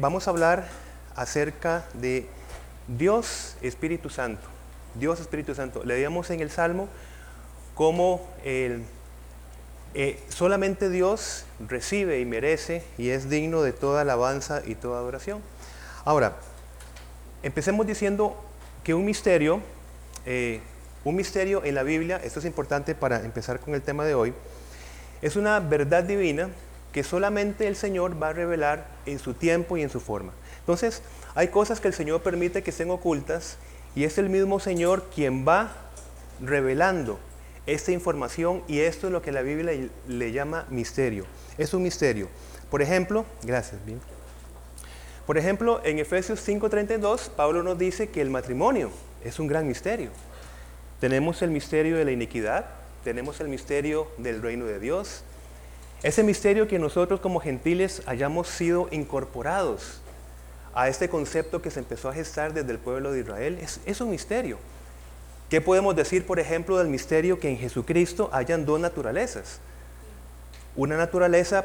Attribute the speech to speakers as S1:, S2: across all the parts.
S1: Vamos a hablar acerca de Dios Espíritu Santo. Dios Espíritu Santo. Leíamos en el Salmo cómo eh, solamente Dios recibe y merece y es digno de toda alabanza y toda adoración. Ahora, empecemos diciendo que un misterio, eh, un misterio en la Biblia, esto es importante para empezar con el tema de hoy, es una verdad divina que solamente el Señor va a revelar en su tiempo y en su forma. Entonces, hay cosas que el Señor permite que estén ocultas y es el mismo Señor quien va revelando esta información y esto es lo que la Biblia le llama misterio. Es un misterio. Por ejemplo, gracias, bien. Por ejemplo, en Efesios 5:32, Pablo nos dice que el matrimonio es un gran misterio. Tenemos el misterio de la iniquidad, tenemos el misterio del reino de Dios, ese misterio que nosotros como gentiles hayamos sido incorporados a este concepto que se empezó a gestar desde el pueblo de Israel es, un misterio. ¿Qué podemos decir, por ejemplo, del misterio que en Jesucristo hayan dos naturalezas? Una naturaleza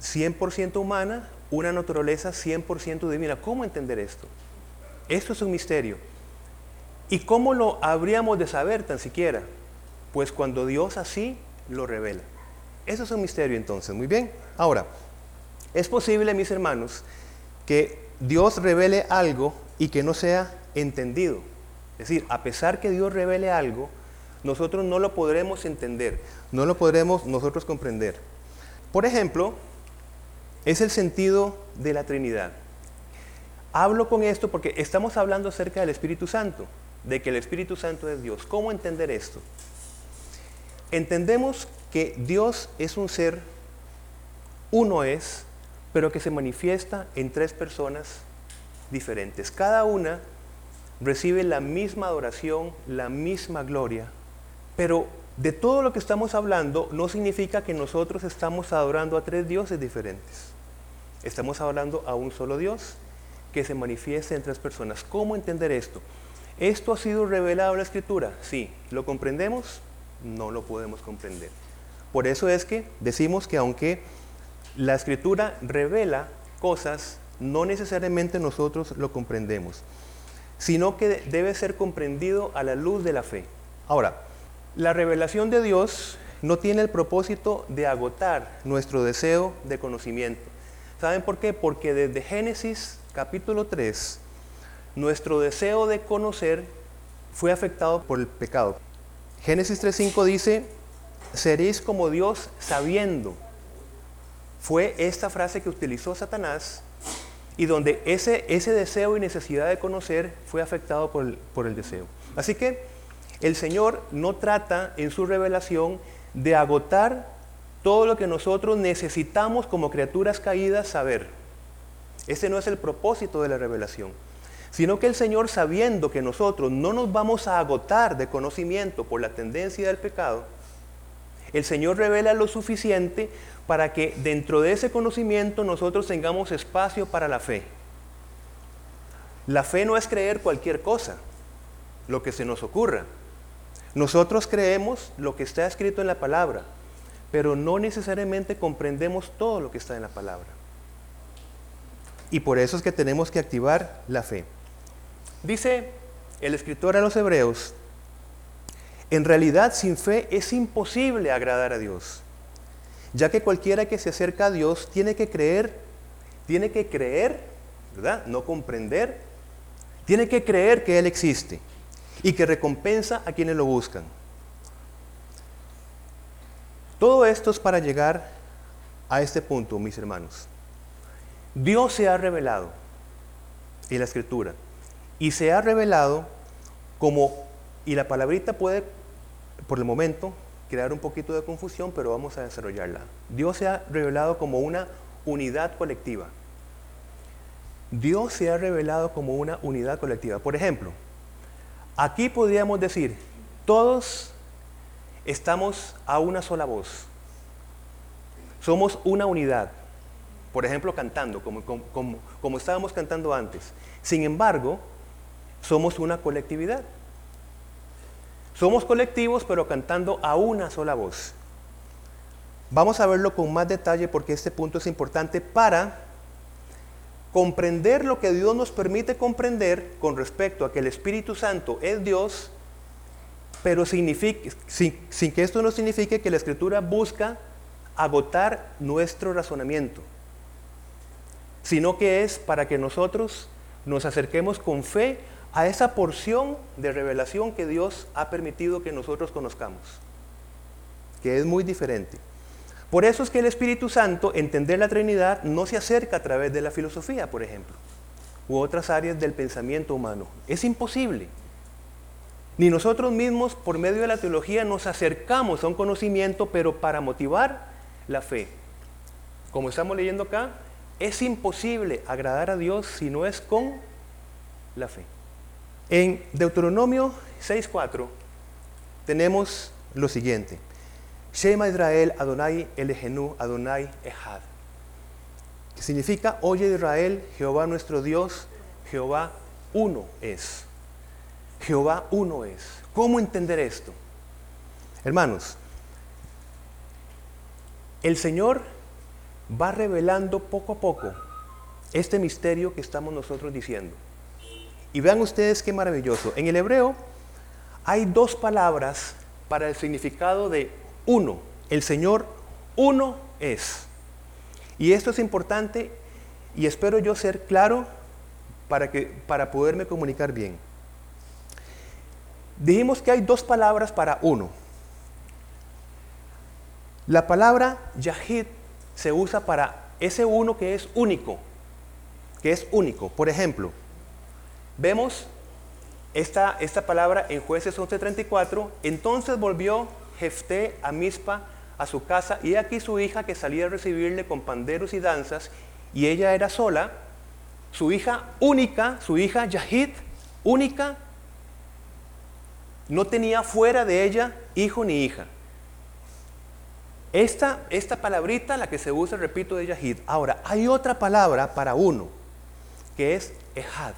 S1: 100% humana, una naturaleza 100% divina. ¿Cómo entender esto? Esto es un misterio. ¿Y cómo lo habríamos de saber tan siquiera? Pues cuando Dios así lo revela. Eso es un misterio entonces, muy bien. Ahora, es posible, mis hermanos, que Dios revele algo y que no sea entendido. Es decir, a pesar que Dios revele algo, nosotros no lo podremos entender, no lo podremos nosotros comprender. Por ejemplo, es el sentido de la Trinidad. Hablo con esto porque estamos hablando acerca del Espíritu Santo, de que el Espíritu Santo es Dios. ¿Cómo entender esto? Entendemos que Dios es un ser, uno es, pero que se manifiesta en tres personas diferentes. Cada una recibe la misma adoración, la misma gloria, pero de todo lo que estamos hablando no significa que nosotros estamos adorando a tres dioses diferentes. Estamos hablando a un solo Dios que se manifiesta en tres personas. ¿Cómo entender esto? ¿Esto ha sido revelado en la Escritura? Sí. ¿Lo comprendemos? No lo podemos comprender. Por eso es que decimos que aunque la escritura revela cosas, no necesariamente nosotros lo comprendemos, sino que debe ser comprendido a la luz de la fe. Ahora, la revelación de Dios no tiene el propósito de agotar nuestro deseo de conocimiento. ¿Saben por qué? Porque desde Génesis capítulo 3, nuestro deseo de conocer fue afectado por el pecado. Génesis 3.5 dice, seréis como Dios sabiendo. Fue esta frase que utilizó Satanás y donde ese, ese deseo y necesidad de conocer fue afectado por el, por el deseo. Así que el Señor no trata en su revelación de agotar todo lo que nosotros necesitamos como criaturas caídas saber. Ese no es el propósito de la revelación, sino que el Señor sabiendo que nosotros no nos vamos a agotar de conocimiento por la tendencia del pecado, el Señor revela lo suficiente para que dentro de ese conocimiento nosotros tengamos espacio para la fe. La fe no es creer cualquier cosa, lo que se nos ocurra. Nosotros creemos lo que está escrito en la palabra, pero no necesariamente comprendemos todo lo que está en la palabra. Y por eso es que tenemos que activar la fe. Dice el escritor a los hebreos, en realidad, sin fe es imposible agradar a Dios, ya que cualquiera que se acerca a Dios tiene que creer, tiene que creer, ¿verdad? No comprender, tiene que creer que Él existe y que recompensa a quienes lo buscan. Todo esto es para llegar a este punto, mis hermanos. Dios se ha revelado en la escritura y se ha revelado como, y la palabrita puede por el momento crear un poquito de confusión, pero vamos a desarrollarla. Dios se ha revelado como una unidad colectiva. Dios se ha revelado como una unidad colectiva. Por ejemplo, aquí podríamos decir, todos estamos a una sola voz. Somos una unidad. Por ejemplo, cantando, como, como, como estábamos cantando antes. Sin embargo, somos una colectividad. Somos colectivos, pero cantando a una sola voz. Vamos a verlo con más detalle porque este punto es importante para comprender lo que Dios nos permite comprender con respecto a que el Espíritu Santo es Dios, pero sin que esto no signifique que la Escritura busca agotar nuestro razonamiento, sino que es para que nosotros nos acerquemos con fe a esa porción de revelación que Dios ha permitido que nosotros conozcamos, que es muy diferente. Por eso es que el Espíritu Santo, entender la Trinidad, no se acerca a través de la filosofía, por ejemplo, u otras áreas del pensamiento humano. Es imposible. Ni nosotros mismos, por medio de la teología, nos acercamos a un conocimiento, pero para motivar la fe. Como estamos leyendo acá, es imposible agradar a Dios si no es con la fe. En Deuteronomio 6.4 tenemos lo siguiente. Shema Israel Adonai Elehenu Adonai Ehad. Que significa, oye Israel, Jehová nuestro Dios, Jehová uno es. Jehová uno es. ¿Cómo entender esto? Hermanos, el Señor va revelando poco a poco este misterio que estamos nosotros diciendo. Y vean ustedes qué maravilloso. En el hebreo hay dos palabras para el significado de uno. El Señor uno es. Y esto es importante y espero yo ser claro para, que, para poderme comunicar bien. Dijimos que hay dos palabras para uno. La palabra Yahid se usa para ese uno que es único, que es único. Por ejemplo, vemos esta, esta palabra en jueces 11:34, entonces volvió Jefté a Mispa a su casa y aquí su hija que salía a recibirle con panderos y danzas y ella era sola, su hija única, su hija Yahid, única, no tenía fuera de ella hijo ni hija. Esta, esta palabrita, la que se usa, repito, de Yahid. Ahora, hay otra palabra para uno, que es Ehad.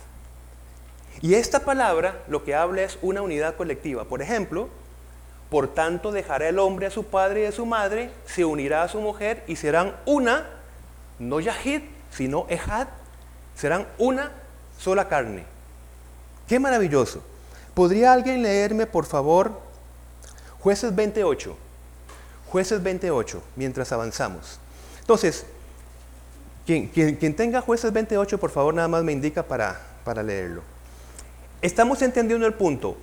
S1: Y esta palabra lo que habla es una unidad colectiva. Por ejemplo, por tanto, dejará el hombre a su padre y a su madre, se unirá a su mujer y serán una, no Yahid, sino Ehad, serán una sola carne. Qué maravilloso. ¿Podría alguien leerme, por favor, jueces 28? Jueces 28, mientras avanzamos. Entonces, quien, tenga jueces 28, por favor, nada más me indica para, para leerlo. Estamos entendiendo el punto.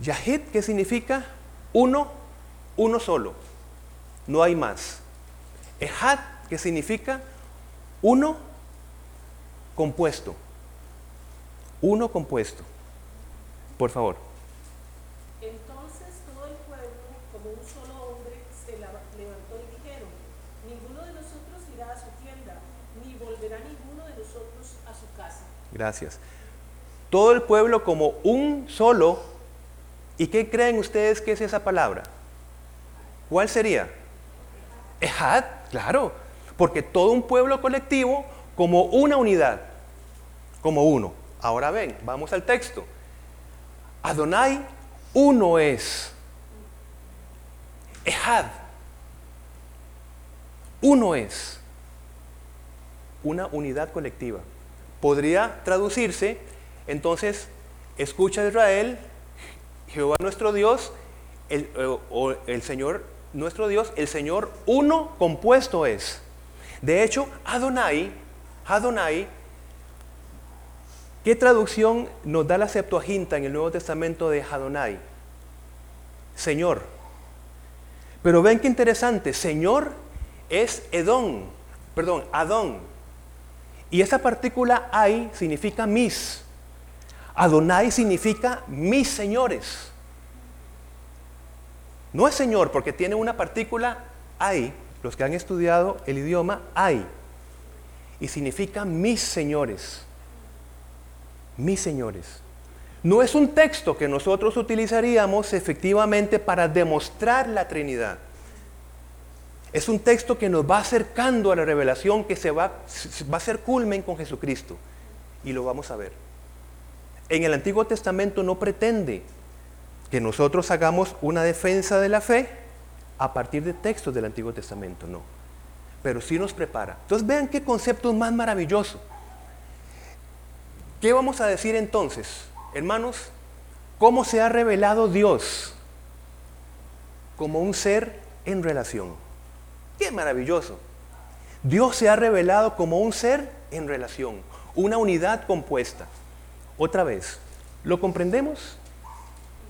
S1: Yahid, ¿qué significa? Uno, uno solo. No hay más. Ehad, ¿qué significa? Uno compuesto. Uno compuesto. Por favor.
S2: Entonces todo el pueblo, como un solo hombre, se levantó y dijeron, ninguno de nosotros irá a su tienda, ni volverá ninguno de nosotros a su casa.
S1: Gracias. Todo el pueblo como un solo ¿Y qué creen ustedes que es esa palabra? ¿Cuál sería? Ehad, claro, porque todo un pueblo colectivo como una unidad, como uno. Ahora ven, vamos al texto. Adonai uno es. Ehad. Uno es. Una unidad colectiva. Podría traducirse, entonces, escucha Israel, Jehová nuestro Dios, el, o el Señor nuestro Dios, el Señor uno compuesto es. De hecho, Adonai, Adonai, ¿qué traducción nos da la Septuaginta en el Nuevo Testamento de Adonai? Señor. Pero ven qué interesante, Señor es Edón, perdón, Adón. Y esa partícula ai significa mis. Adonai significa mis señores. No es señor porque tiene una partícula hay, los que han estudiado el idioma hay, y significa mis señores. Mis señores. No es un texto que nosotros utilizaríamos efectivamente para demostrar la Trinidad. Es un texto que nos va acercando a la revelación que se va, va a ser culmen con Jesucristo. Y lo vamos a ver en el Antiguo Testamento no pretende que nosotros hagamos una defensa de la fe a partir de textos del Antiguo Testamento, no. pero sí nos prepara. Entonces vean qué concepto más maravilloso. ¿Qué vamos a decir entonces, hermanos? ¿Cómo se ha revelado Dios como un ser en relación? Qué maravilloso. Dios se ha revelado como un ser en relación, una unidad compuesta. Otra vez, ¿lo comprendemos?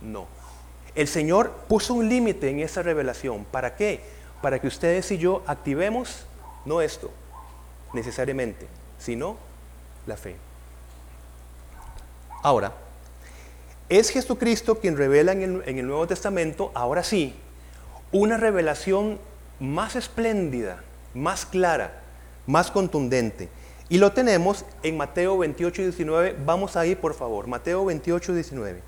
S1: No. El Señor puso un límite en esa revelación. ¿Para qué? Para que ustedes y yo activemos no esto necesariamente, sino la fe. Ahora, es Jesucristo quien revela en el, en el Nuevo Testamento, ahora sí, una revelación más espléndida, más clara, más contundente. Y lo tenemos en Mateo 28 y 19. Vamos ahí, por favor. Mateo 28 y 19.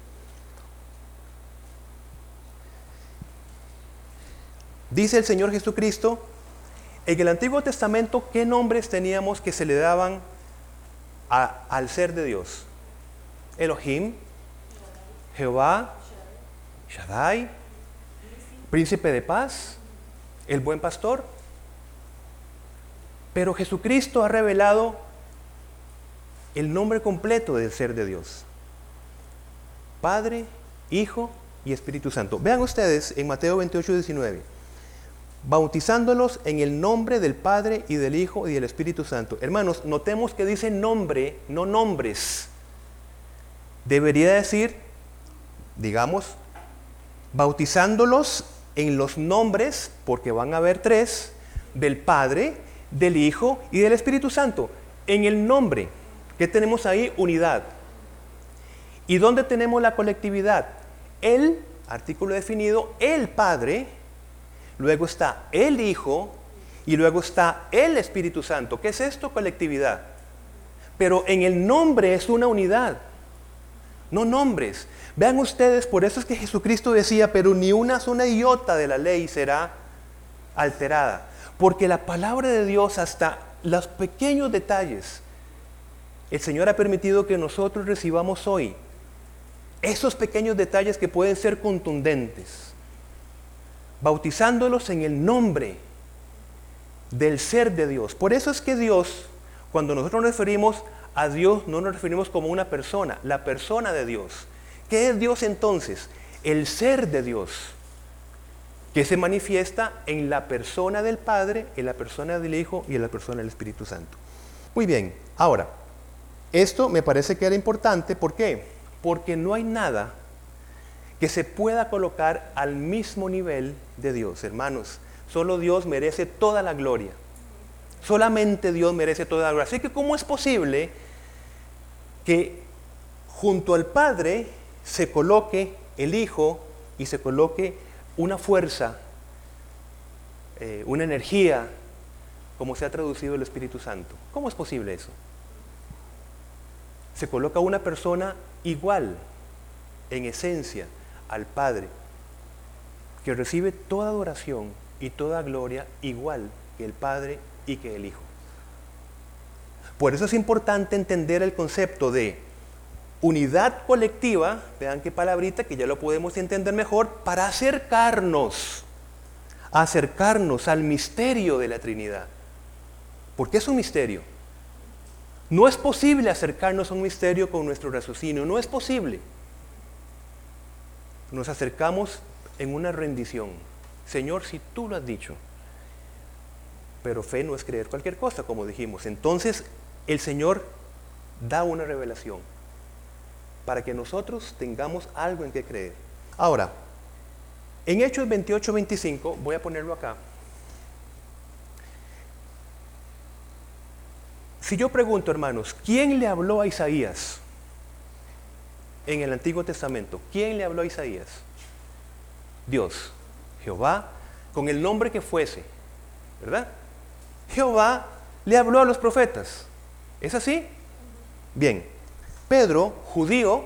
S1: Dice el Señor Jesucristo, en el Antiguo Testamento, ¿qué nombres teníamos que se le daban al ser de Dios? Elohim, Jehová, Shaddai, príncipe de paz, el buen pastor. Pero Jesucristo ha revelado el nombre completo del ser de Dios. Padre, Hijo y Espíritu Santo. Vean ustedes en Mateo 28, 19. Bautizándolos en el nombre del Padre y del Hijo y del Espíritu Santo. Hermanos, notemos que dice nombre, no nombres. Debería decir, digamos, bautizándolos en los nombres, porque van a haber tres, del Padre, del Hijo y del Espíritu Santo. En el nombre, que tenemos ahí? Unidad. ¿Y dónde tenemos la colectividad? El, artículo definido, el Padre, luego está el Hijo y luego está el Espíritu Santo. ¿Qué es esto? Colectividad. Pero en el nombre es una unidad, no nombres. Vean ustedes, por eso es que Jesucristo decía, pero ni una sola iota de la ley será alterada. Porque la palabra de Dios, hasta los pequeños detalles, el Señor ha permitido que nosotros recibamos hoy esos pequeños detalles que pueden ser contundentes, bautizándolos en el nombre del ser de Dios. Por eso es que Dios, cuando nosotros nos referimos a Dios, no nos referimos como una persona, la persona de Dios. ¿Qué es Dios entonces? El ser de Dios, que se manifiesta en la persona del Padre, en la persona del Hijo y en la persona del Espíritu Santo. Muy bien, ahora, esto me parece que era importante, ¿por qué? Porque no hay nada que se pueda colocar al mismo nivel de Dios, hermanos. Solo Dios merece toda la gloria. Solamente Dios merece toda la gloria. Así que, ¿cómo es posible que junto al Padre se coloque el Hijo y se coloque una fuerza, eh, una energía, como se ha traducido el Espíritu Santo? ¿Cómo es posible eso? Se coloca una persona igual, en esencia, al Padre, que recibe toda adoración y toda gloria igual que el Padre y que el Hijo. Por eso es importante entender el concepto de unidad colectiva, vean qué palabrita que ya lo podemos entender mejor, para acercarnos, acercarnos al misterio de la Trinidad. ¿Por qué es un misterio? No es posible acercarnos a un misterio con nuestro raciocinio, no es posible. Nos acercamos en una rendición. Señor, si tú lo has dicho, pero fe no es creer cualquier cosa, como dijimos. Entonces, el Señor da una revelación para que nosotros tengamos algo en que creer. Ahora, en Hechos 28, 25, voy a ponerlo acá. Si yo pregunto, hermanos, ¿quién le habló a Isaías en el Antiguo Testamento? ¿Quién le habló a Isaías? Dios, Jehová, con el nombre que fuese, ¿verdad? Jehová le habló a los profetas. ¿Es así? Bien, Pedro, judío,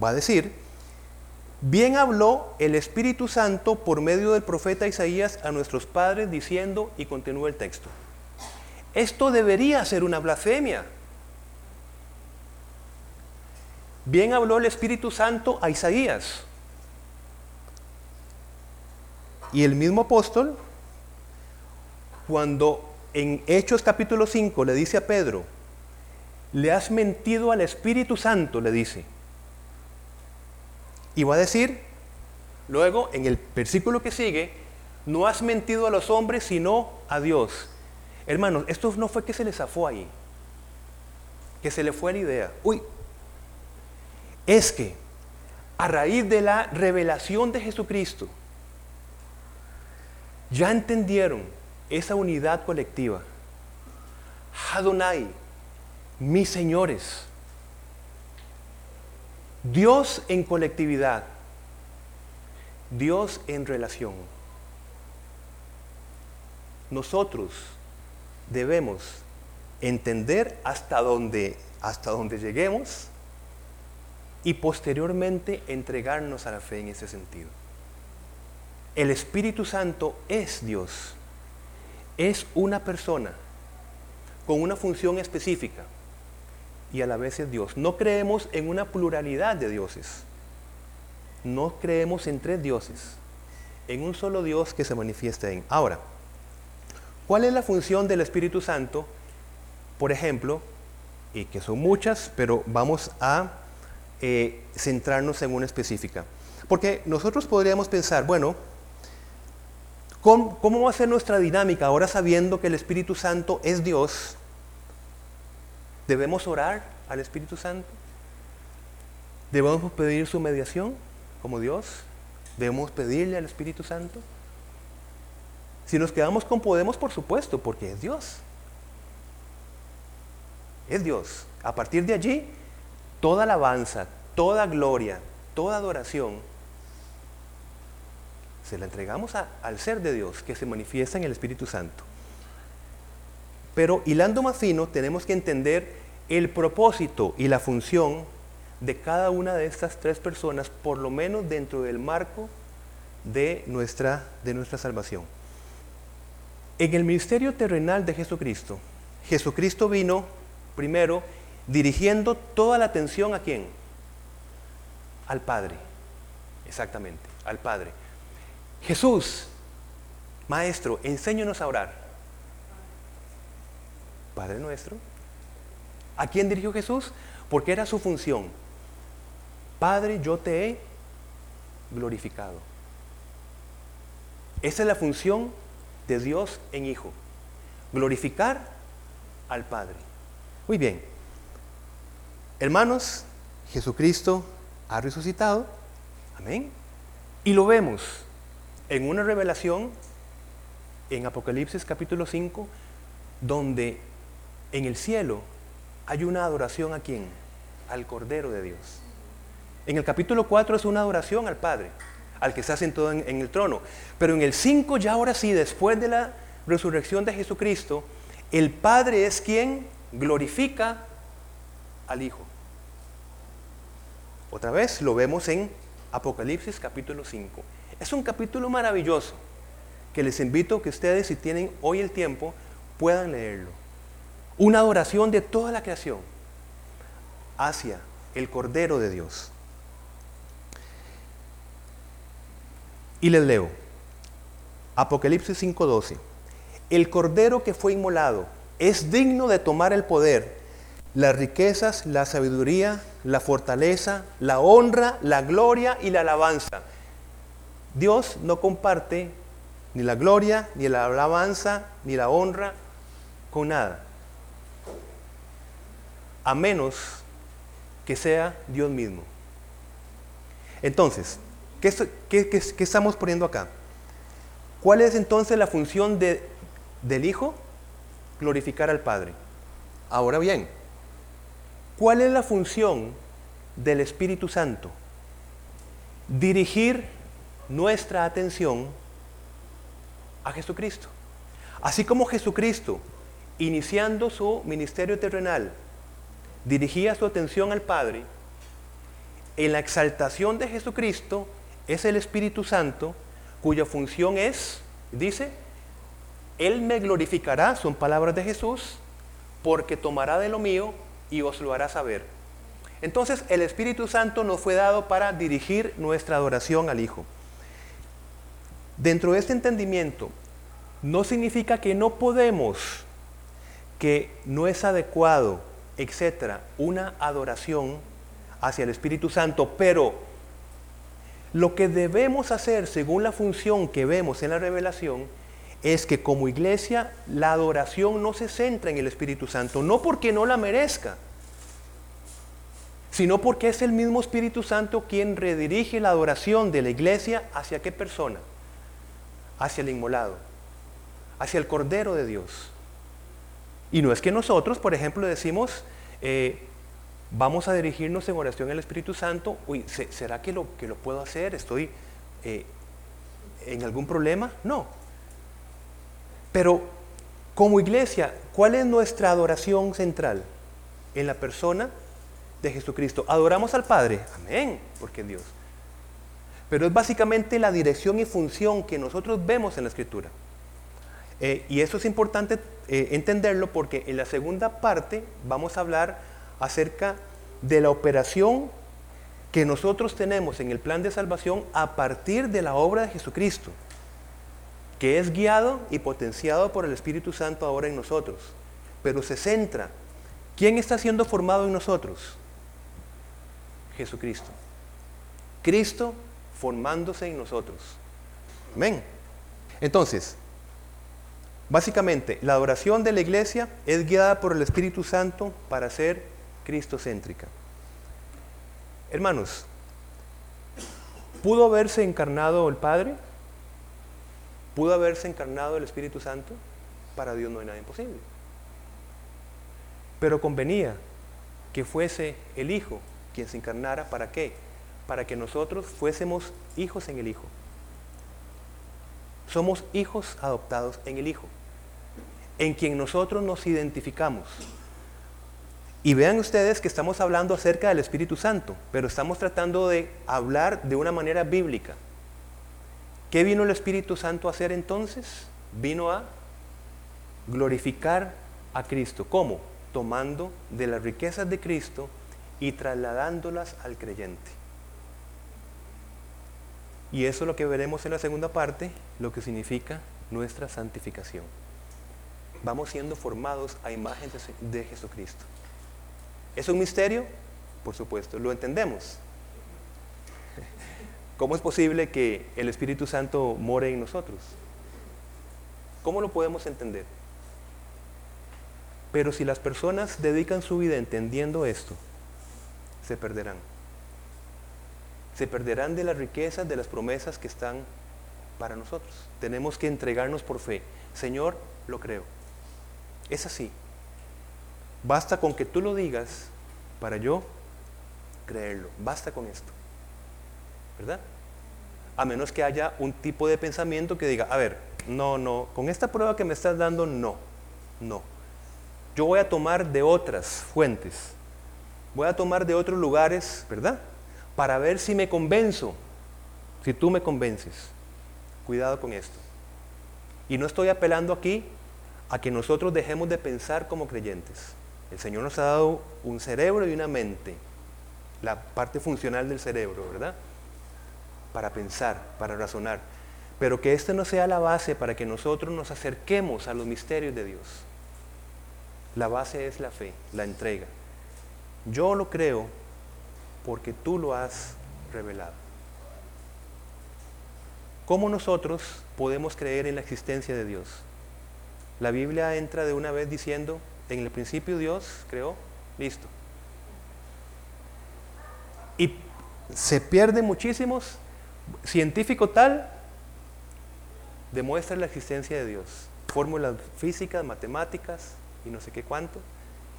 S1: va a decir, bien habló el Espíritu Santo por medio del profeta Isaías a nuestros padres diciendo, y continúa el texto, esto debería ser una blasfemia. Bien habló el Espíritu Santo a Isaías. Y el mismo apóstol, cuando en Hechos capítulo 5 le dice a Pedro, le has mentido al Espíritu Santo, le dice. Y va a decir, luego en el versículo que sigue, no has mentido a los hombres sino a Dios. Hermanos, esto no fue que se le zafó ahí, que se le fue la idea. Uy, es que a raíz de la revelación de Jesucristo, ya entendieron esa unidad colectiva. Adonai, mis señores. Dios en colectividad. Dios en relación. Nosotros debemos entender hasta dónde, hasta lleguemos y posteriormente entregarnos a la fe en ese sentido. El Espíritu Santo es Dios, es una persona con una función específica y a la vez es Dios. No creemos en una pluralidad de dioses, no creemos en tres dioses, en un solo Dios que se manifiesta en. Ahora, ¿cuál es la función del Espíritu Santo? Por ejemplo, y que son muchas, pero vamos a eh, centrarnos en una específica. Porque nosotros podríamos pensar, bueno, ¿cómo, ¿cómo va a ser nuestra dinámica ahora sabiendo que el Espíritu Santo es Dios? ¿Debemos orar al Espíritu Santo? ¿Debemos pedir su mediación como Dios? ¿Debemos pedirle al Espíritu Santo? Si nos quedamos con Podemos, por supuesto, porque es Dios. Es Dios. A partir de allí, toda alabanza, toda gloria, toda adoración, se la entregamos al ser de Dios que se manifiesta en el Espíritu Santo. Pero hilando más fino, tenemos que entender el propósito y la función de cada una de estas tres personas, por lo menos dentro del marco de nuestra, de nuestra salvación. En el ministerio terrenal de Jesucristo, Jesucristo vino primero dirigiendo toda la atención a quién? Al Padre. Exactamente, al Padre. Jesús, Maestro, enséñanos a orar. Padre nuestro. ¿A quién dirigió Jesús? Porque era su función. Padre, yo te he glorificado. Esa es la función de Dios en Hijo. Glorificar al Padre. Muy bien. Hermanos, Jesucristo ha resucitado. Amén. Y lo vemos en una revelación en Apocalipsis capítulo 5, donde en el cielo hay una adoración a quién? Al Cordero de Dios. En el capítulo 4 es una adoración al Padre, al que está sentado en, en el trono. Pero en el 5 ya ahora sí, después de la resurrección de Jesucristo, el Padre es quien glorifica al Hijo. Otra vez lo vemos en Apocalipsis capítulo 5. Es un capítulo maravilloso que les invito a que ustedes, si tienen hoy el tiempo, puedan leerlo. Una adoración de toda la creación hacia el Cordero de Dios. Y les leo. Apocalipsis 5:12. El Cordero que fue inmolado es digno de tomar el poder las riquezas, la sabiduría, la fortaleza, la honra, la gloria y la alabanza. Dios no comparte ni la gloria, ni la alabanza, ni la honra con nada. A menos que sea Dios mismo. Entonces, ¿qué, estamos poniendo acá? ¿Cuál es entonces la función de, del Hijo? Glorificar al Padre. Ahora bien, ¿Cuál es la función del Espíritu Santo? Dirigir nuestra atención a Jesucristo. Así como Jesucristo, iniciando su ministerio terrenal, dirigía su atención al Padre, en la exaltación de Jesucristo es el Espíritu Santo cuya función es, dice, Él me glorificará, son palabras de Jesús, porque tomará de lo mío y os lo hará saber. Entonces el Espíritu Santo nos fue dado para dirigir nuestra adoración al Hijo. Dentro de este entendimiento, no significa que no podemos que no es adecuado, etcétera, una adoración hacia el Espíritu Santo, pero lo que debemos hacer según la función que vemos en la revelación es que como iglesia la adoración no se centra en el Espíritu Santo, no porque no la merezca, sino porque es el mismo Espíritu Santo quien redirige la adoración de la iglesia hacia qué persona? Hacia el inmolado, hacia el Cordero de Dios. Y no es que nosotros, por ejemplo, decimos, eh, vamos a dirigirnos en oración al Espíritu Santo, uy, ¿será que lo, que lo puedo hacer? ¿Estoy eh, en algún problema? No. Pero como iglesia, ¿cuál es nuestra adoración central? En la persona de Jesucristo. Adoramos al Padre, amén, porque es Dios. Pero es básicamente la dirección y función que nosotros vemos en la Escritura. Eh, y eso es importante eh, entenderlo porque en la segunda parte vamos a hablar acerca de la operación que nosotros tenemos en el plan de salvación a partir de la obra de Jesucristo, que es guiado y potenciado por el Espíritu Santo ahora en nosotros, pero se centra. ¿Quién está siendo formado en nosotros? Jesucristo. Cristo formándose en nosotros. Amén. Entonces, básicamente, la adoración de la iglesia es guiada por el Espíritu Santo para ser cristocéntrica. Hermanos, ¿pudo haberse encarnado el Padre? ¿Pudo haberse encarnado el Espíritu Santo? Para Dios no hay nada imposible. Pero convenía que fuese el Hijo quien se encarnara, ¿para qué? Para que nosotros fuésemos hijos en el Hijo. Somos hijos adoptados en el Hijo, en quien nosotros nos identificamos. Y vean ustedes que estamos hablando acerca del Espíritu Santo, pero estamos tratando de hablar de una manera bíblica. ¿Qué vino el Espíritu Santo a hacer entonces? Vino a glorificar a Cristo. ¿Cómo? Tomando de las riquezas de Cristo y trasladándolas al creyente. Y eso es lo que veremos en la segunda parte, lo que significa nuestra santificación. Vamos siendo formados a imagen de Jesucristo. ¿Es un misterio? Por supuesto, lo entendemos. ¿Cómo es posible que el Espíritu Santo more en nosotros? ¿Cómo lo podemos entender? Pero si las personas dedican su vida entendiendo esto, se perderán. Se perderán de las riquezas, de las promesas que están para nosotros. Tenemos que entregarnos por fe. Señor, lo creo. Es así. Basta con que tú lo digas para yo creerlo. Basta con esto. ¿Verdad? A menos que haya un tipo de pensamiento que diga, a ver, no, no, con esta prueba que me estás dando, no, no. Yo voy a tomar de otras fuentes voy a tomar de otros lugares, ¿verdad? Para ver si me convenzo, si tú me convences. Cuidado con esto. Y no estoy apelando aquí a que nosotros dejemos de pensar como creyentes. El Señor nos ha dado un cerebro y una mente, la parte funcional del cerebro, ¿verdad? Para pensar, para razonar. Pero que esto no sea la base para que nosotros nos acerquemos a los misterios de Dios. La base es la fe, la entrega. Yo lo creo porque tú lo has revelado. ¿Cómo nosotros podemos creer en la existencia de Dios? La Biblia entra de una vez diciendo, en el principio Dios creó, listo. Y se pierde muchísimos. Científico tal demuestra la existencia de Dios. Fórmulas físicas, matemáticas y no sé qué cuánto.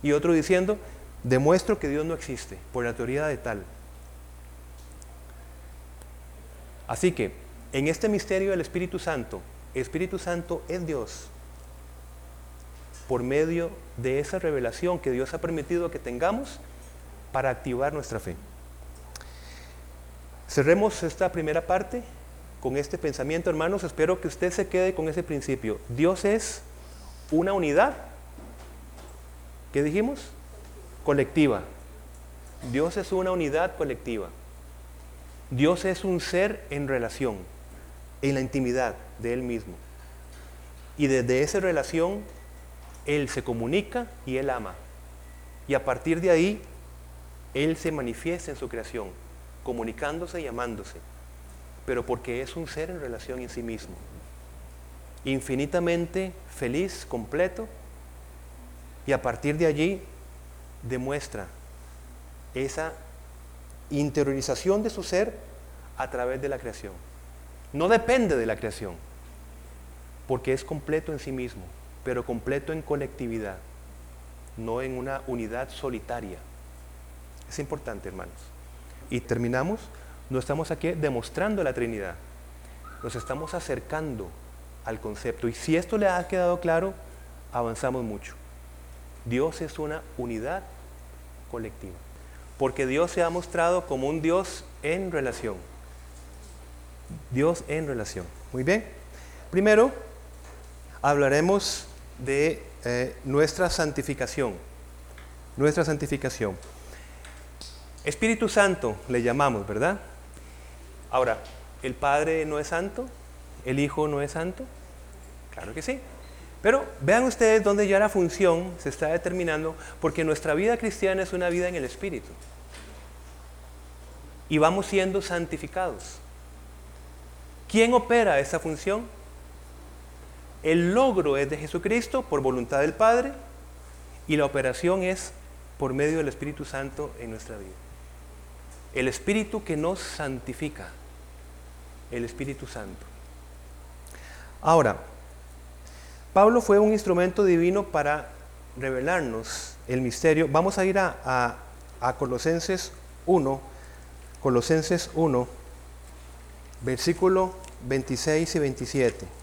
S1: Y otro diciendo, Demuestro que Dios no existe por la teoría de tal. Así que en este misterio del Espíritu Santo, el Espíritu Santo es Dios por medio de esa revelación que Dios ha permitido que tengamos para activar nuestra fe. Cerremos esta primera parte con este pensamiento, hermanos. Espero que usted se quede con ese principio. Dios es una unidad. ¿Qué dijimos? colectiva. Dios es una unidad colectiva. Dios es un ser en relación, en la intimidad de Él mismo. Y desde esa relación Él se comunica y Él ama. Y a partir de ahí, Él se manifiesta en su creación, comunicándose y amándose. Pero porque es un ser en relación en sí mismo. Infinitamente feliz, completo. Y a partir de allí demuestra esa interiorización de su ser a través de la creación. No depende de la creación, porque es completo en sí mismo, pero completo en colectividad, no en una unidad solitaria. Es importante, hermanos. Y terminamos, no estamos aquí demostrando la Trinidad, nos estamos acercando al concepto. Y si esto le ha quedado claro, avanzamos mucho. Dios es una unidad colectiva porque Dios se ha mostrado como un Dios en relación. Dios en relación. Muy bien. Primero, hablaremos de eh, nuestra santificación. Nuestra santificación. Espíritu Santo le llamamos, ¿verdad? Ahora, ¿el Padre no es santo? ¿El Hijo no es santo? Claro que sí. Pero vean ustedes dónde ya la función se está determinando, porque nuestra vida cristiana es una vida en el Espíritu y vamos siendo santificados. ¿Quién opera esa función? El logro es de Jesucristo por voluntad del Padre y la operación es por medio del Espíritu Santo en nuestra vida. El Espíritu que nos santifica, el Espíritu Santo. Ahora, Pablo fue un instrumento divino para revelarnos el misterio. Vamos a ir a, a Colosenses 1, Colosenses 1, versículo 26 y 27.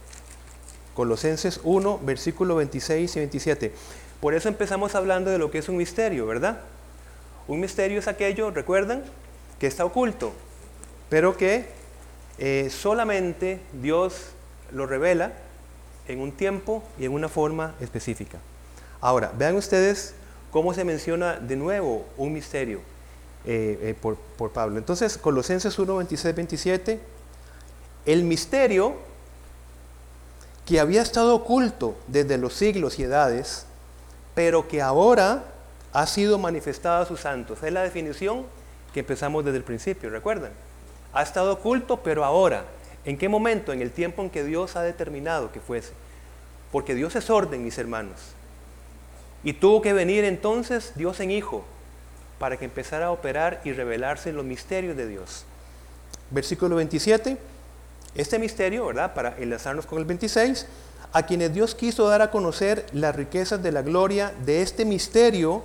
S1: Colosenses 1, versículo 26 y 27. Por eso empezamos hablando de lo que es un misterio, ¿verdad? Un misterio es aquello, recuerdan, que está oculto, pero que eh, solamente Dios lo revela en un tiempo y en una forma específica. Ahora, vean ustedes cómo se menciona de nuevo un misterio. Eh, eh, por, por, Pablo. Entonces, Colosenses 1, 26, 27, el misterio que había estado oculto desde los siglos y edades, pero que ahora ha sido manifestado a sus santos. Es la definición que empezamos desde el principio, ¿recuerdan? Ha estado oculto, pero ahora. ¿En qué momento? En el tiempo en que Dios ha determinado que fuese. Porque Dios es orden, mis hermanos. Y tuvo que venir entonces Dios en Hijo, para que empezara a operar y revelarse los misterios de Dios. Versículo 27, este misterio, ¿verdad? Para enlazarnos con el 26, a quienes Dios quiso dar a conocer las riquezas de la gloria de este misterio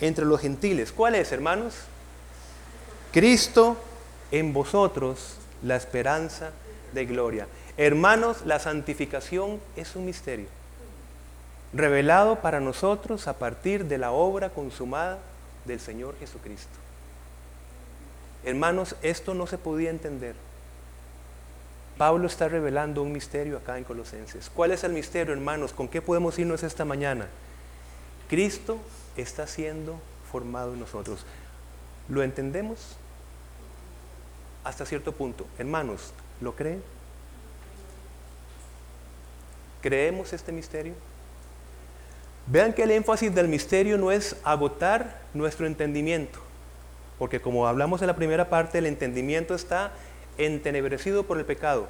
S1: entre los gentiles. ¿Cuál es, hermanos? Cristo en vosotros, la esperanza de gloria. Hermanos, la santificación es un misterio, revelado para nosotros a partir de la obra consumada del Señor Jesucristo. Hermanos, esto no se podía entender. Pablo está revelando un misterio acá en Colosenses. ¿Cuál es el misterio, hermanos? ¿Con qué podemos irnos esta mañana? Cristo está siendo formado en nosotros. ¿Lo entendemos? Hasta cierto punto. Hermanos, ¿lo creen? ¿Creemos este misterio? Vean que el énfasis del misterio no es agotar nuestro entendimiento, porque como hablamos en la primera parte, el entendimiento está entenebrecido por el pecado.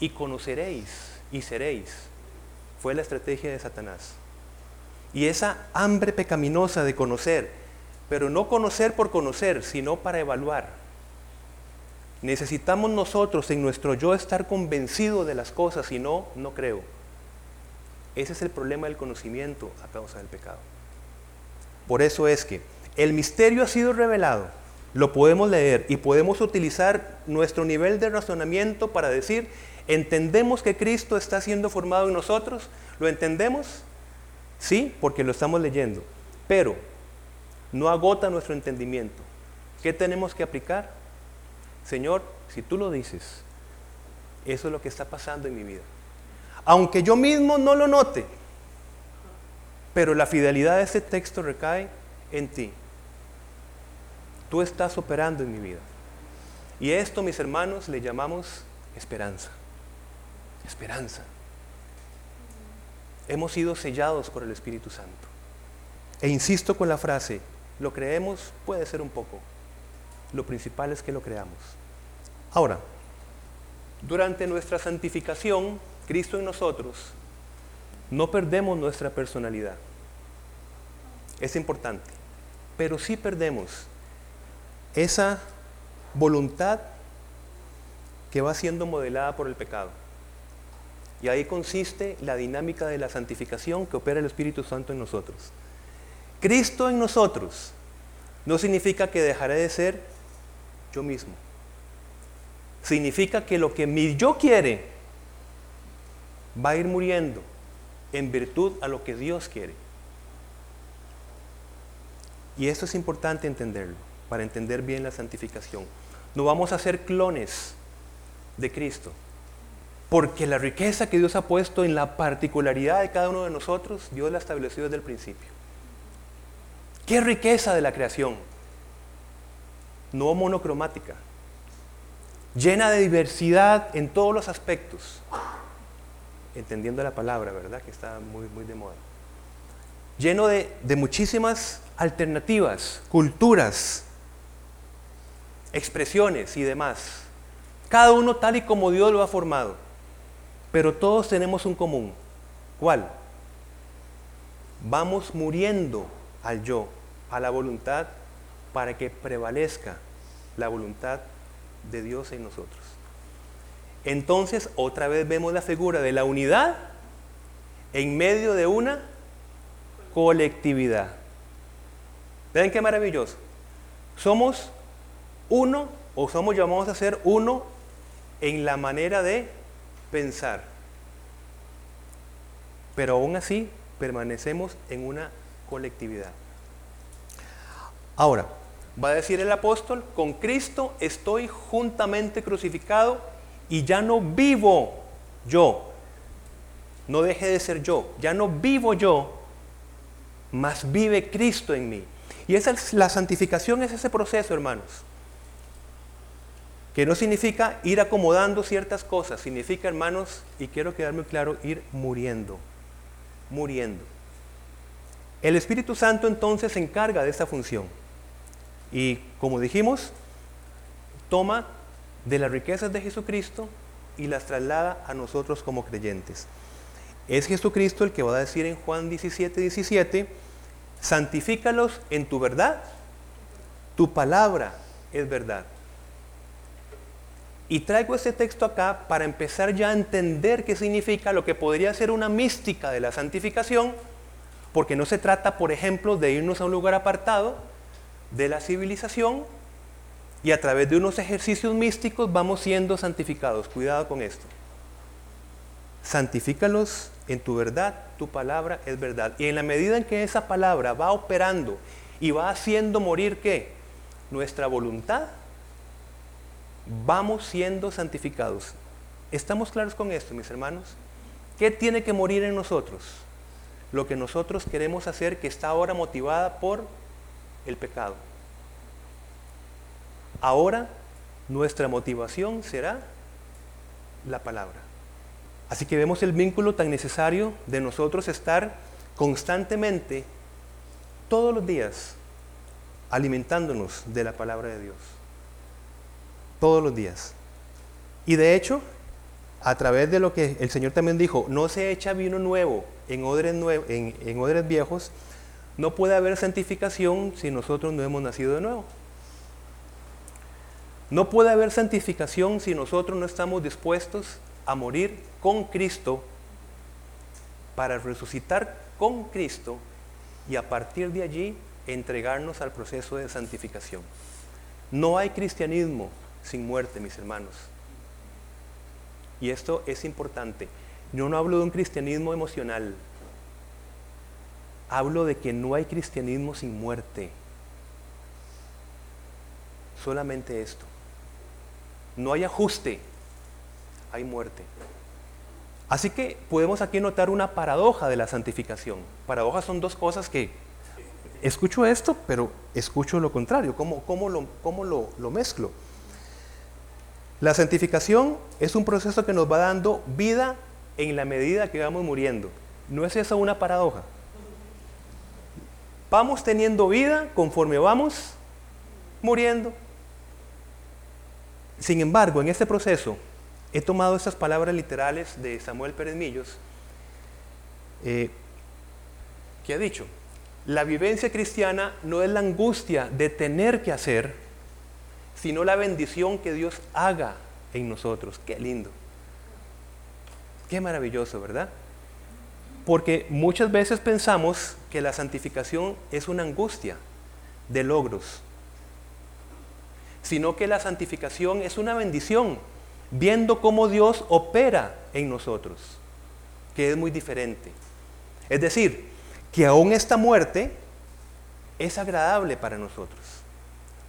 S1: Y conoceréis y seréis. Fue la estrategia de Satanás. Y esa hambre pecaminosa de conocer, pero no conocer por conocer, sino para evaluar. Necesitamos nosotros en nuestro yo estar convencido de las cosas, y no, no creo. Ese es el problema del conocimiento a causa del pecado. Por eso es que el misterio ha sido revelado, lo podemos leer y podemos utilizar nuestro nivel de razonamiento para decir, ¿entendemos que Cristo está siendo formado en nosotros? ¿Lo entendemos? Sí, porque lo estamos leyendo, pero no agota nuestro entendimiento. ¿Qué tenemos que aplicar? Señor, si tú lo dices, eso es lo que está pasando en mi vida aunque yo mismo no lo note, pero la fidelidad de ese texto recae en ti. Tú estás operando en mi vida. Y esto, mis hermanos, le llamamos esperanza. Esperanza. hemos sido sellados por el Espíritu Santo. E insisto con la frase, lo creemos puede ser un poco. Lo principal es que lo creamos. Ahora, durante nuestra santificación, Cristo en nosotros, no perdemos nuestra personalidad. Es importante. Pero sí perdemos esa voluntad que va siendo modelada por el pecado. Y ahí consiste la dinámica de la santificación que opera el Espíritu Santo en nosotros. Cristo en nosotros no significa que dejaré de ser yo mismo. Significa que lo que mi yo quiere va a ir muriendo en virtud a lo que Dios quiere. Y esto es importante entenderlo, para entender bien la santificación. No vamos a ser clones de Cristo, porque la riqueza que Dios ha puesto en la particularidad de cada uno de nosotros, Dios la estableció desde el principio. ¿Qué riqueza de la creación? No monocromática, llena de diversidad en todos los aspectos, entendiendo la palabra, ¿verdad? Que está muy, muy de moda. Lleno de, de muchísimas alternativas, culturas, expresiones y demás. Cada uno tal y como Dios lo ha formado. Pero todos tenemos un común. ¿Cuál? Vamos muriendo al yo, a la voluntad, para que prevalezca la voluntad de Dios en nosotros. Entonces, otra vez vemos la figura de la unidad en medio de una colectividad. ¿Ven qué maravilloso? Somos uno o somos llamados a ser uno en la manera de pensar. Pero aún así permanecemos en una colectividad. Ahora, va a decir el apóstol, con Cristo estoy juntamente crucificado y ya no vivo yo. No deje de ser yo, ya no vivo yo, mas vive Cristo en mí. Y esa es, la santificación es ese proceso, hermanos. Que no significa ir acomodando ciertas cosas, significa, hermanos, y quiero quedarme claro, ir muriendo, muriendo. El Espíritu Santo entonces se encarga de esta función. Y como dijimos, toma de las riquezas de Jesucristo y las traslada a nosotros como creyentes. Es Jesucristo el que va a decir en Juan 17, 17, santifícalos en tu verdad, tu palabra es verdad. Y traigo este texto acá para empezar ya a entender qué significa lo que podría ser una mística de la santificación, porque no se trata, por ejemplo, de irnos a un lugar apartado de la civilización y a través de unos ejercicios místicos vamos siendo santificados. Cuidado con esto. Santifícalos en tu verdad, tu palabra es verdad. Y en la medida en que esa palabra va operando y va haciendo morir qué? Nuestra voluntad, vamos siendo santificados. ¿Estamos claros con esto, mis hermanos? ¿Qué tiene que morir en nosotros? Lo que nosotros queremos hacer que está ahora motivada por el pecado. Ahora nuestra motivación será la palabra. Así que vemos el vínculo tan necesario de nosotros estar constantemente, todos los días, alimentándonos de la palabra de Dios. Todos los días. Y de hecho, a través de lo que el Señor también dijo, no se echa vino nuevo en odres, viejos, no puede haber santificación si nosotros no hemos nacido de nuevo. No puede haber santificación si nosotros no estamos dispuestos a morir con Cristo para resucitar con Cristo y a partir de allí entregarnos al proceso de santificación. No hay cristianismo sin muerte, mis hermanos. Y esto es importante. Yo no hablo de un cristianismo emocional. Hablo de que no hay cristianismo sin muerte. Solamente esto. No hay ajuste, hay muerte. Así que podemos aquí notar una paradoja de la santificación. Paradojas son dos cosas que escucho esto, pero escucho lo contrario. ¿Cómo, cómo, lo, cómo lo, lo mezclo? La santificación es un proceso que nos va dando vida en la medida que vamos muriendo. ¿No es esa una paradoja? Vamos teniendo vida conforme vamos muriendo. Sin embargo, en este proceso he tomado estas palabras literales de Samuel Pérez Millos, eh, que ha dicho, la vivencia cristiana no es la angustia de tener que hacer, sino la bendición que Dios haga en nosotros. Qué lindo. Qué maravilloso, ¿verdad? Porque muchas veces pensamos que la santificación es una angustia de logros, sino que la santificación es una bendición, viendo cómo Dios opera en nosotros, que es muy diferente. Es decir, que aún esta muerte es agradable para nosotros,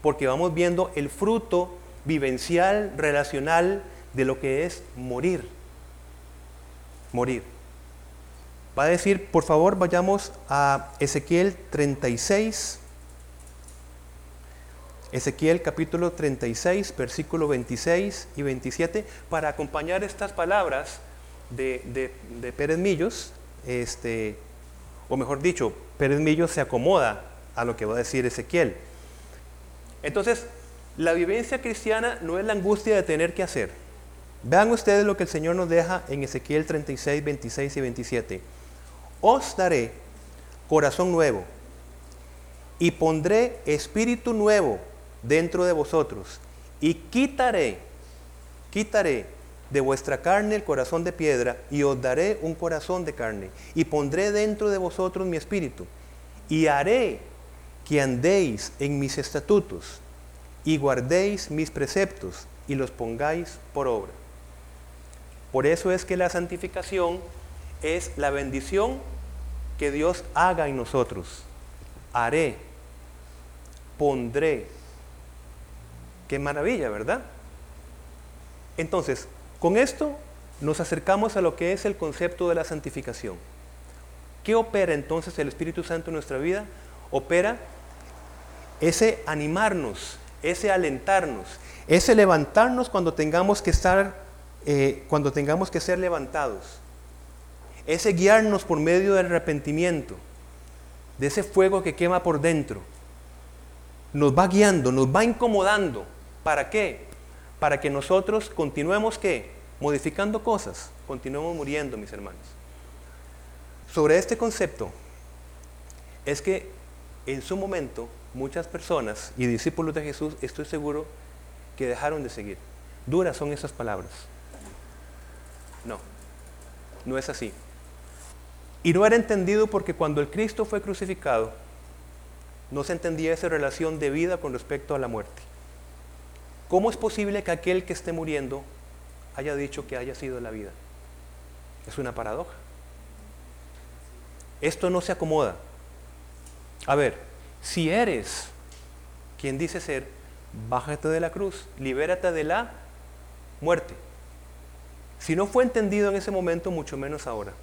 S1: porque vamos viendo el fruto vivencial, relacional de lo que es morir. Morir. Va a decir, por favor, vayamos a Ezequiel 36. Ezequiel capítulo 36, versículo 26 y 27, para acompañar estas palabras de, de, Pérez Millos, este, o mejor dicho, Pérez Millos se acomoda a lo que va a decir Ezequiel. Entonces, la vivencia cristiana no es la angustia de tener que hacer. Vean ustedes lo que el Señor nos deja en Ezequiel 36, 26 y 27 os daré corazón nuevo y pondré espíritu nuevo dentro de vosotros y quitaré, quitaré de vuestra carne el corazón de piedra y os daré un corazón de carne y pondré dentro de vosotros mi espíritu y haré que andéis en mis estatutos y guardéis mis preceptos y los pongáis por obra. Por eso es que la santificación es la bendición que Dios haga en nosotros. Haré, pondré. Qué maravilla, ¿verdad? Entonces, con esto nos acercamos a lo que es el concepto de la santificación. ¿Qué opera entonces el Espíritu Santo en nuestra vida? Opera ese animarnos, ese alentarnos, ese levantarnos cuando tengamos que estar, eh, cuando tengamos que ser levantados ese guiarnos por medio del arrepentimiento, de ese fuego que quema por dentro, nos va guiando, nos va incomodando. ¿Para qué? Para que nosotros continuemos qué? Modificando cosas, continuemos muriendo, mis hermanos. Sobre este concepto es que en su momento muchas personas y discípulos de Jesús, estoy seguro, que dejaron de seguir. Duras son esas palabras. No, no es así. Y no era entendido porque cuando el Cristo fue crucificado, no se entendía esa relación de vida con respecto a la muerte. ¿Cómo es posible que aquel que esté muriendo haya dicho que haya sido la vida? Es una paradoja. Esto no se acomoda. A ver, si eres quien dice ser, bájate de la cruz, libérate de la muerte. Si no fue entendido en ese momento, mucho menos ahora.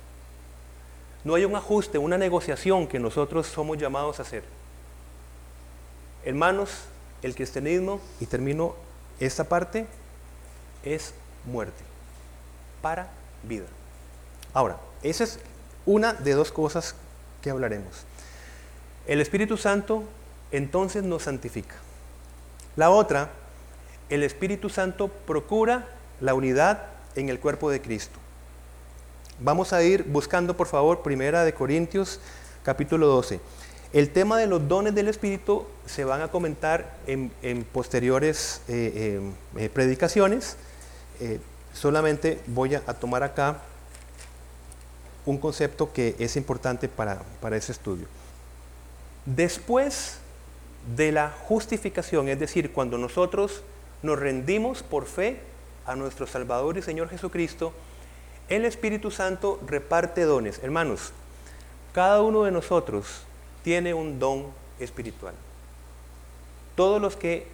S1: No hay un ajuste, una negociación que nosotros somos llamados a hacer. Hermanos, el cristianismo, y termino esta parte, es muerte para vida. Ahora, esa es una de dos cosas que hablaremos. El Espíritu Santo entonces nos santifica. La otra, el Espíritu Santo procura la unidad en el cuerpo de Cristo. Vamos a ir buscando, por favor, Primera de Corintios, capítulo 12. El tema de los dones del Espíritu se van a comentar en, posteriores eh, eh, eh, predicaciones. solamente voy a, tomar acá un concepto que es importante para, para ese estudio. Después de la justificación, es decir, cuando nosotros nos rendimos por fe a nuestro Salvador y Señor Jesucristo, el Espíritu Santo reparte dones. Hermanos, cada uno de nosotros tiene un don espiritual. Todos los que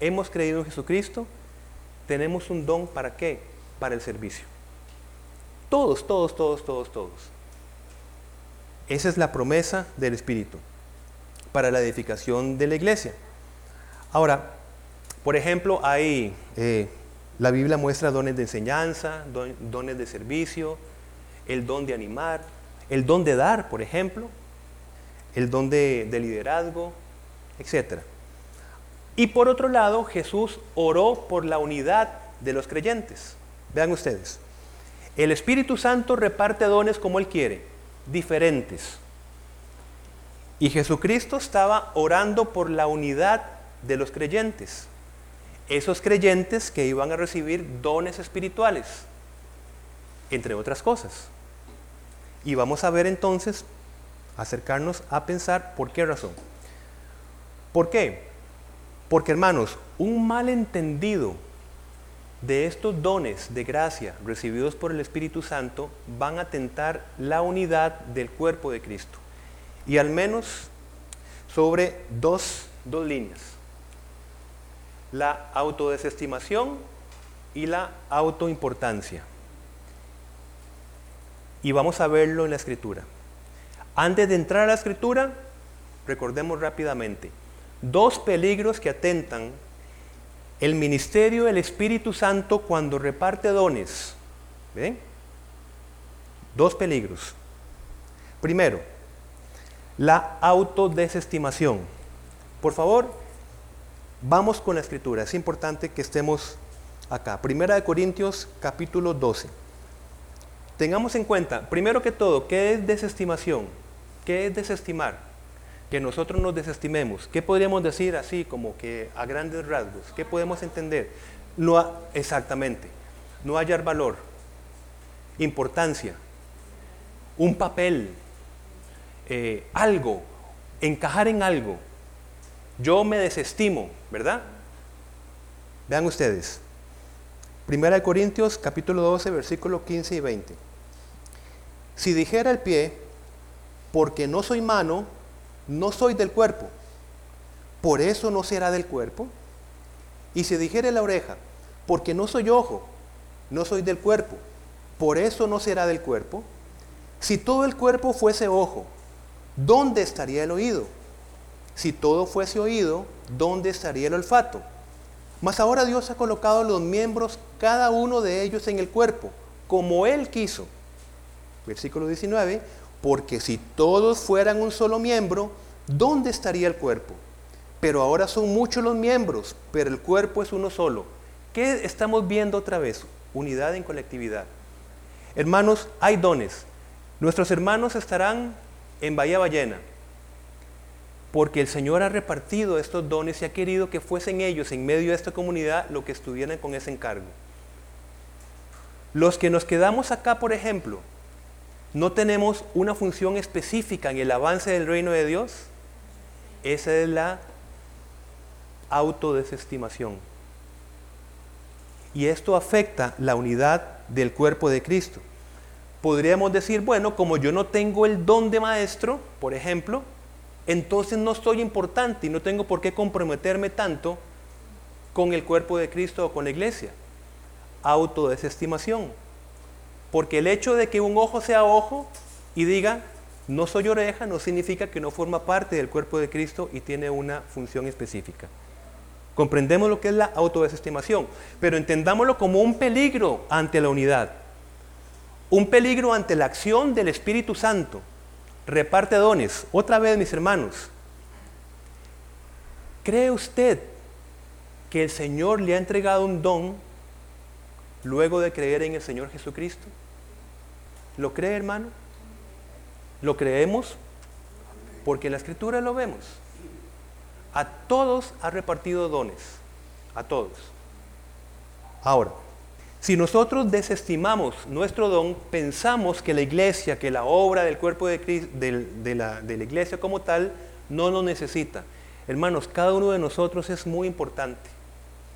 S1: hemos creído en Jesucristo tenemos un don para qué? Para el servicio. Todos, todos, todos, todos, todos. Esa es la promesa del Espíritu para la edificación de la iglesia. Ahora, por ejemplo, hay eh, la Biblia muestra dones de enseñanza, dones de servicio, el don de animar, el don de dar, por ejemplo, el don de, de liderazgo, etc. Y por otro lado, Jesús oró por la unidad de los creyentes. Vean ustedes, el Espíritu Santo reparte dones como Él quiere, diferentes. Y Jesucristo estaba orando por la unidad de los creyentes. Esos creyentes que iban a recibir dones espirituales, entre otras cosas. Y vamos a ver entonces, acercarnos a pensar por qué razón. ¿Por qué? Porque hermanos, un malentendido de estos dones de gracia recibidos por el Espíritu Santo van a tentar la unidad del cuerpo de Cristo. Y al menos sobre dos, dos líneas. La autodesestimación y la autoimportancia. Y vamos a verlo en la escritura. Antes de entrar a la escritura, recordemos rápidamente dos peligros que atentan el ministerio del Espíritu Santo cuando reparte dones. ¿Ven? Dos peligros. Primero, la autodesestimación. Por favor, vamos con la escritura. Es importante que estemos acá. Primera de Corintios capítulo 12. Tengamos en cuenta, primero que todo, ¿qué es desestimación? ¿Qué es desestimar? que nosotros nos desestimemos, ¿qué podríamos decir así como que a grandes rasgos? ¿Qué podemos entender? No exactamente, no hallar valor, importancia, un papel, eh, algo, encajar en algo. Yo me desestimo, ¿verdad? Vean ustedes. Primera de Corintios capítulo 12, versículos 15 y 20. Si dijera el pie, porque no soy mano, no soy del cuerpo, por eso no será del cuerpo. Y si dijere la oreja, porque no soy ojo, no soy del cuerpo, por eso no será del cuerpo. Si todo el cuerpo fuese ojo, ¿dónde estaría el oído? Si todo fuese oído, ¿dónde estaría el olfato? Mas ahora Dios ha colocado los miembros, cada uno de ellos en el cuerpo, como Él quiso. Versículo 19, porque si todos fueran un solo miembro, ¿dónde estaría el cuerpo? Pero ahora son muchos los miembros, pero el cuerpo es uno solo. ¿Qué estamos viendo otra vez? Unidad en colectividad. Hermanos, hay dones. Nuestros hermanos estarán en Bahía Ballena, porque el Señor ha repartido estos dones y ha querido que fuesen ellos en medio de esta comunidad lo que estuvieran con ese encargo. Los que nos quedamos acá, por ejemplo, no tenemos una función específica en el avance del reino de Dios, esa es la autodesestimación. Y esto afecta la unidad del cuerpo de Cristo. Podríamos decir, bueno, como yo no tengo el don de maestro, por ejemplo, entonces no soy importante y no tengo por qué comprometerme tanto con el cuerpo de Cristo o con la iglesia. Autodesestimación. Porque el hecho de que un ojo sea ojo y diga, no soy oreja, no significa que no forma parte del cuerpo de Cristo y tiene una función específica. Comprendemos lo que es la autodesestimación, pero entendámoslo como un peligro ante la unidad. Un peligro ante la acción del Espíritu Santo. Reparte dones. Otra vez, mis hermanos, ¿cree usted que el Señor le ha entregado un don luego de creer en el Señor Jesucristo? ¿Lo cree, hermano? ¿Lo creemos? Porque en la escritura lo vemos. A todos ha repartido dones. A todos. Ahora, si nosotros desestimamos nuestro don, pensamos que la iglesia, que la obra del cuerpo de, Cristo, de, la, de la iglesia como tal, no lo necesita. Hermanos, cada uno de nosotros es muy importante.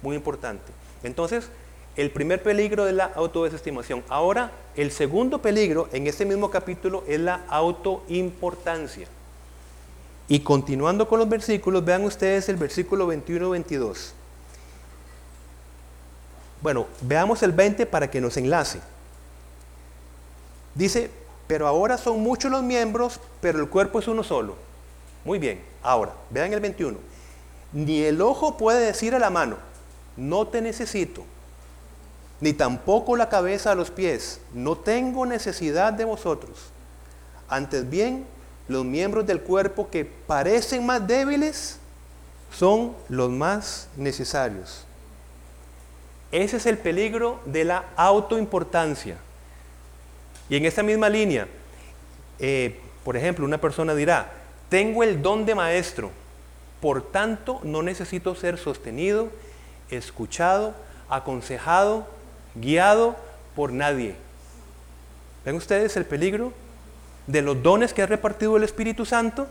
S1: Muy importante. Entonces, el primer peligro es la autodesestimación. Ahora, el segundo peligro en este mismo capítulo es la autoimportancia. Y continuando con los versículos, vean ustedes el versículo 21-22. Bueno, veamos el 20 para que nos enlace. Dice, pero ahora son muchos los miembros, pero el cuerpo es uno solo. Muy bien, ahora, vean el 21. Ni el ojo puede decir a la mano, no te necesito ni tampoco la cabeza a los pies. No tengo necesidad de vosotros. Antes bien, los miembros del cuerpo que parecen más débiles son los más necesarios. Ese es el peligro de la autoimportancia. Y en esta misma línea, eh, por ejemplo, una persona dirá, tengo el don de maestro, por tanto no necesito ser sostenido, escuchado, aconsejado, guiado por nadie. ¿Ven ustedes el peligro de los dones que ha repartido el Espíritu Santo?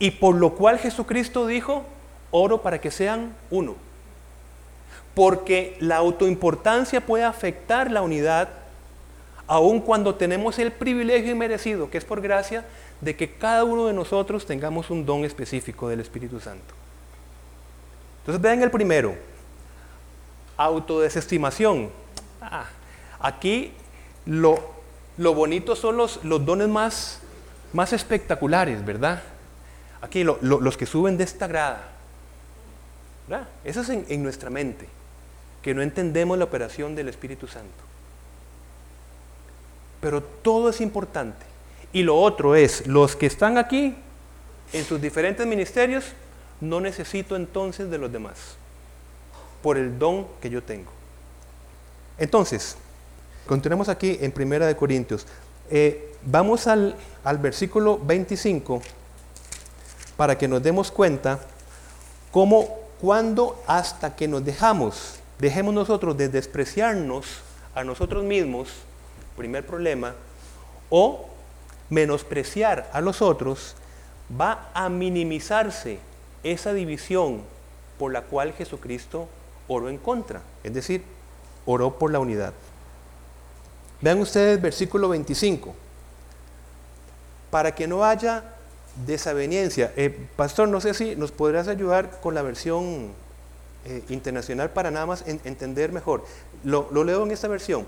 S1: Y por lo cual Jesucristo dijo, oro para que sean uno. Porque la autoimportancia puede afectar la unidad, aun cuando tenemos el privilegio inmerecido, que es por gracia, de que cada uno de nosotros tengamos un don específico del Espíritu Santo. Entonces vean el primero, autodesestimación. Ah, aquí lo, lo, bonito son los, los dones más, más espectaculares, ¿verdad? Aquí los que suben de esta grada. ¿verdad? Eso es en, en nuestra mente, que no entendemos la operación del Espíritu Santo. Pero todo es importante. Y lo otro es, los que están aquí en sus diferentes ministerios, no necesito entonces de los demás, por el don que yo tengo. Entonces, continuemos aquí en Primera de Corintios. Eh, vamos al, al versículo 25 para que nos demos cuenta cómo, cuando, hasta que nos dejamos, dejemos nosotros de despreciarnos a nosotros mismos, primer problema, o menospreciar a los otros, va a minimizarse esa división por la cual Jesucristo oró en contra, es decir, oró por la unidad. Vean ustedes versículo 25. Para que no haya desaveniencia. Eh, pastor, no sé si nos podrás ayudar con la versión eh, internacional para nada más entender mejor. Lo, lo leo en esta versión.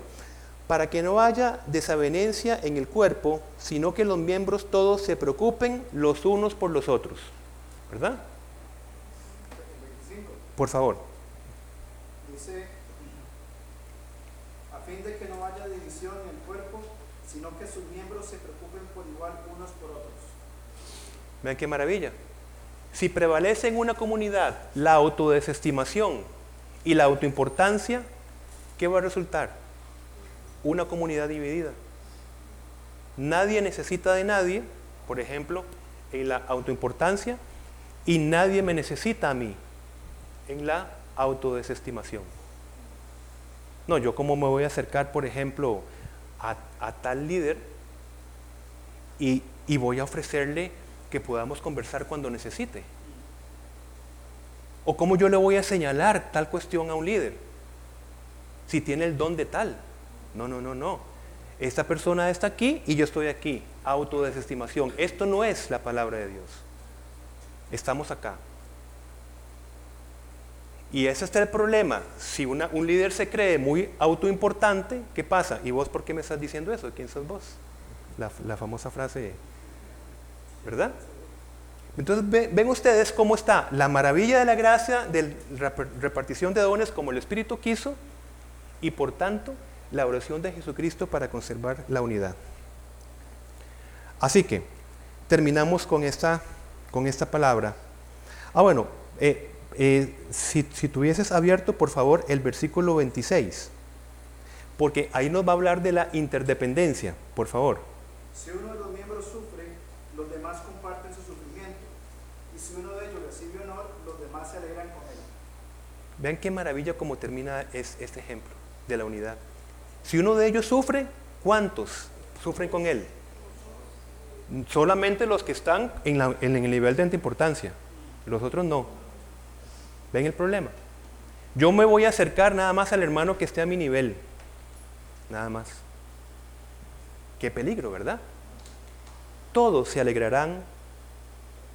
S1: Para que no haya desavenencia en el cuerpo, sino que los miembros todos se preocupen los unos por los otros. ¿Verdad? Por favor.
S3: Dice, a fin de que no haya división en el cuerpo, sino que sus miembros se preocupen por igual unos por otros.
S1: Vean qué maravilla. Si prevalece en una comunidad la autodesestimación y la autoimportancia, ¿qué va a resultar? Una comunidad dividida. Nadie necesita de nadie, por ejemplo, en la autoimportancia, y nadie me necesita a mí en la autodesestimación. No, yo cómo me voy a acercar, por ejemplo, a, tal líder y voy a ofrecerle que podamos conversar cuando necesite. O cómo yo le voy a señalar tal cuestión a un líder, si tiene el don de tal. No, no, no, no. Esta persona está aquí y yo estoy aquí. Autodesestimación. Esto no es la palabra de Dios. Estamos acá. Y ese está el problema. Si una- un líder se cree muy autoimportante, ¿qué pasa? ¿Y vos por qué me estás diciendo eso? ¿Quién sos vos? La, la famosa frase, ¿verdad? Entonces ve- ven ustedes cómo está la maravilla de la gracia de la rep- repartición de dones como el Espíritu quiso y por tanto la oración de Jesucristo para conservar la unidad. Así que terminamos con esta, con esta palabra. Ah, bueno, eh, eh, si, si tuvieses abierto, por favor, el versículo 26, porque ahí nos va a hablar de la interdependencia, por favor.
S3: Si uno de los miembros sufre, los demás comparten su sufrimiento. Y si uno de ellos recibe honor, los demás se alegran con él.
S1: Vean qué maravilla como termina es, este ejemplo de la unidad. Si uno de ellos sufre, ¿cuántos sufren con él? Solamente los que están en, el nivel de importancia, los otros no. ¿Ven el problema? Yo me voy a acercar nada más al hermano que esté a mi nivel, nada más. Qué peligro, ¿verdad? Todos se alegrarán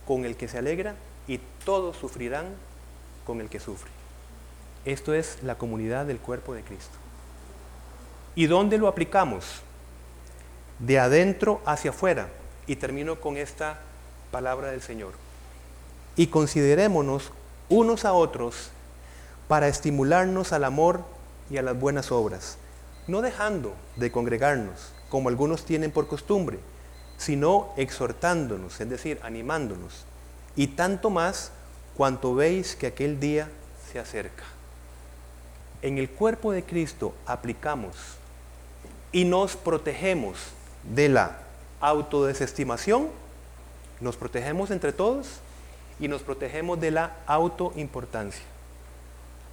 S1: con el que se alegra y todos sufrirán con el que sufre. Esto es la comunidad del cuerpo de Cristo. ¿Y dónde lo aplicamos? De adentro hacia afuera. Y termino con esta palabra del Señor. Y considerémonos unos a otros para estimularnos al amor y a las buenas obras, no dejando de congregarnos, como algunos tienen por costumbre, sino exhortándonos, es decir, animándonos. Y tanto más cuanto veis que aquel día se acerca. En el cuerpo de Cristo aplicamos y nos protegemos de la autodesestimación, nos protegemos entre todos y nos protegemos de la autoimportancia.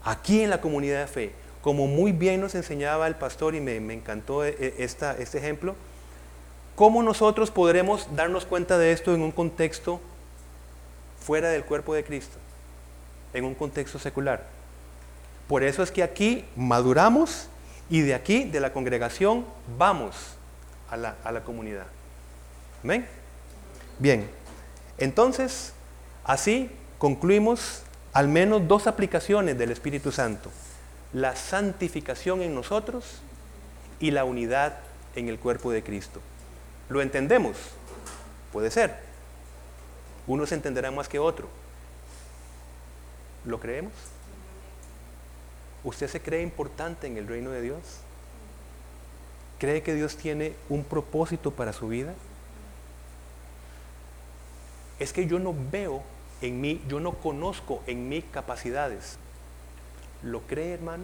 S1: Aquí en la comunidad de fe, como muy bien nos enseñaba el pastor y me, encantó e, e, esta, este ejemplo, ¿cómo nosotros podremos darnos cuenta de esto en un contexto fuera del cuerpo de Cristo? En un contexto secular. Por eso es que aquí maduramos y de aquí, de la congregación, vamos a la, a la comunidad. ¿Amén? Bien, entonces, así concluimos al menos dos aplicaciones del Espíritu Santo la santificación en nosotros y la unidad en el cuerpo de Cristo. ¿Lo entendemos? Puede ser. Uno se entenderá más que otro. ¿Lo creemos? ¿Usted se cree importante en el reino de Dios? ¿Cree que Dios tiene un propósito para su vida? Es que yo no veo en mí, yo no conozco en mí capacidades ¿Lo cree, hermano?